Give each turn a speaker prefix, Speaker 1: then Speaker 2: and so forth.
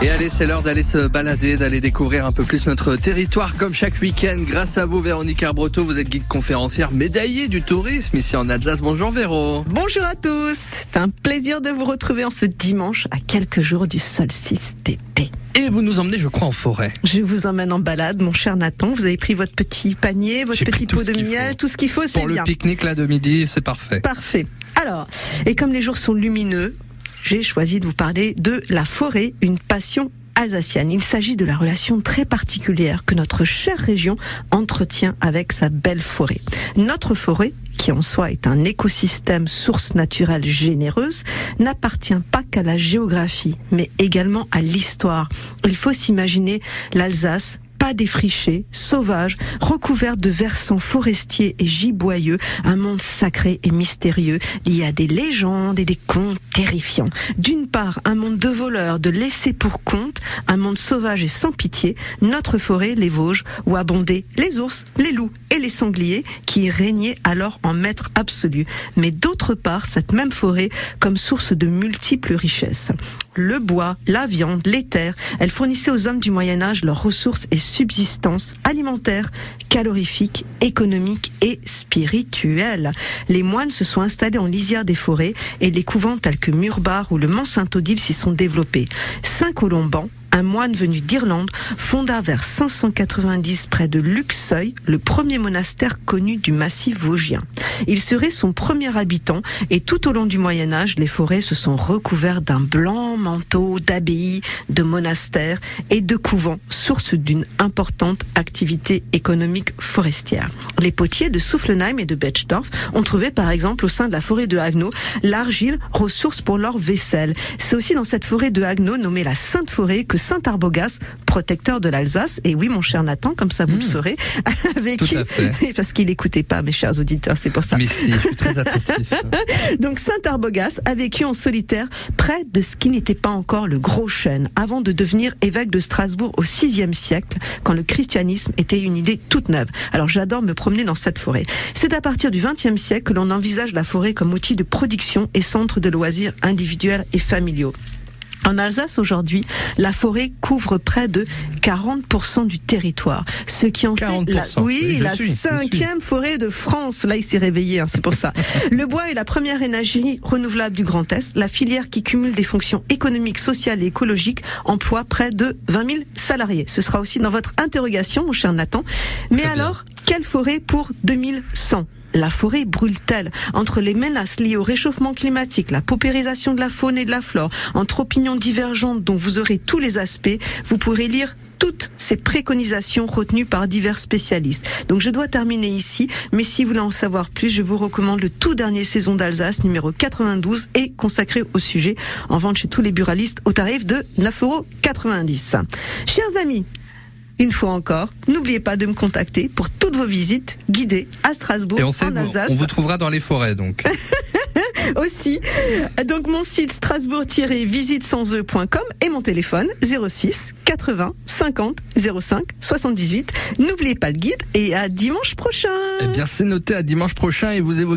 Speaker 1: Et allez, c'est l'heure d'aller se balader, d'aller découvrir un peu plus notre territoire comme chaque week-end. Grâce à vous, Véronique Arbreto, vous êtes guide conférencière médaillée du tourisme ici en Alsace. Bonjour Véro.
Speaker 2: Bonjour à tous. C'est un plaisir de vous retrouver en ce dimanche à quelques jours du solstice d'été.
Speaker 1: Et vous nous emmenez, je crois, en forêt.
Speaker 2: Je vous emmène en balade, mon cher Nathan. Vous avez pris votre petit panier, votre petit pot de miel, tout ce qu'il faut, c'est
Speaker 1: Pour le
Speaker 2: bien.
Speaker 1: pique-nique là de midi, c'est parfait.
Speaker 2: Parfait. Alors, et comme les jours sont lumineux, j'ai choisi de vous parler de la forêt, une passion alsacienne. Il s'agit de la relation très particulière que notre chère région entretient avec sa belle forêt. Notre forêt, qui en soi est un écosystème source naturelle généreuse, n'appartient pas qu'à la géographie, mais également à l'histoire. Il faut s'imaginer l'Alsace pas défrichée, sauvage, recouverte de versants forestiers et giboyeux, un monde sacré et mystérieux, lié à des légendes et des contes terrifiants. D'une part, un monde de voleurs, de laissés pour compte, un monde sauvage et sans pitié, notre forêt, les Vosges, où abondaient les ours, les loups et les sangliers, qui régnaient alors en maître absolu. Mais d'autre part, cette même forêt comme source de multiples richesses. Le bois, la viande, les terres, elle fournissait aux hommes du Moyen Âge leurs ressources et subsistance alimentaire, calorifique, économique et spirituelle. Les moines se sont installés en lisière des forêts et les couvents tels que Murbar ou le Mont Saint-Odile s'y sont développés. Saint-Colomban, un moine venu d'Irlande, fonda vers 590 près de Luxeuil le premier monastère connu du massif vosgien. Il serait son premier habitant et tout au long du Moyen Âge, les forêts se sont recouvertes d'un blanc manteau d'abbayes, de monastères et de couvents, source d'une importante activité économique forestière. Les potiers de Soufflenheim et de Betschdorf ont trouvé par exemple au sein de la forêt de Haguenau l'argile, ressource pour leur vaisselle. C'est aussi dans cette forêt de Haguenau nommée la Sainte Forêt que Saint Arbogast, protecteur de l'Alsace, et oui mon cher Nathan, comme ça vous le saurez, a vécu,
Speaker 1: Tout à fait.
Speaker 2: parce qu'il n'écoutait pas mes chers auditeurs, c'est pour ça.
Speaker 1: Mais si, je suis très attentif.
Speaker 2: Donc Saint Arbogast a vécu en solitaire près de ce qui n'était pas encore le gros chêne, avant de devenir évêque de Strasbourg au VIe siècle, quand le christianisme était une idée toute neuve. Alors j'adore me promener dans cette forêt. C'est à partir du XXe siècle que l'on envisage la forêt comme outil de production et centre de loisirs individuels et familiaux. En Alsace aujourd'hui, la forêt couvre près de 40% du territoire, ce qui en fait la,
Speaker 1: 40%.
Speaker 2: oui,
Speaker 1: Oui, je
Speaker 2: la
Speaker 1: suis, je
Speaker 2: cinquième forêt de France. Là, il s'est réveillé, hein, c'est pour ça. Le bois est la première énergie renouvelable du Grand Est. La filière qui cumule des fonctions économiques, sociales et écologiques emploie près de 20 000 salariés. Ce sera aussi dans votre interrogation, mon cher Nathan. Mais
Speaker 1: Très bien.
Speaker 2: Quelle forêt pour 2100 la forêt brûle-t-elle? Entre les menaces liées au réchauffement climatique, la paupérisation de la faune et de la flore, entre opinions divergentes dont vous aurez tous les aspects, vous pourrez lire toutes ces préconisations retenues par divers spécialistes. Donc je dois terminer ici, mais si vous voulez en savoir plus, je vous recommande le tout dernier saison d'Alsace, numéro 92, et consacré au sujet, en vente chez tous les buralistes au tarif de 9,90 euros. Chers amis, une fois encore, n'oubliez pas de me contacter pour toutes vos visites guidées à Strasbourg,
Speaker 1: Et on sait,
Speaker 2: en
Speaker 1: vous-
Speaker 2: Alsace
Speaker 1: on vous trouvera dans les forêts donc.
Speaker 2: aussi. Donc mon site strasbourg-visite-sans-e.com et mon téléphone 06 80 50 05 78. N'oubliez pas le guide et à dimanche prochain.
Speaker 1: Eh bien, c'est noté à dimanche prochain et vous évoquez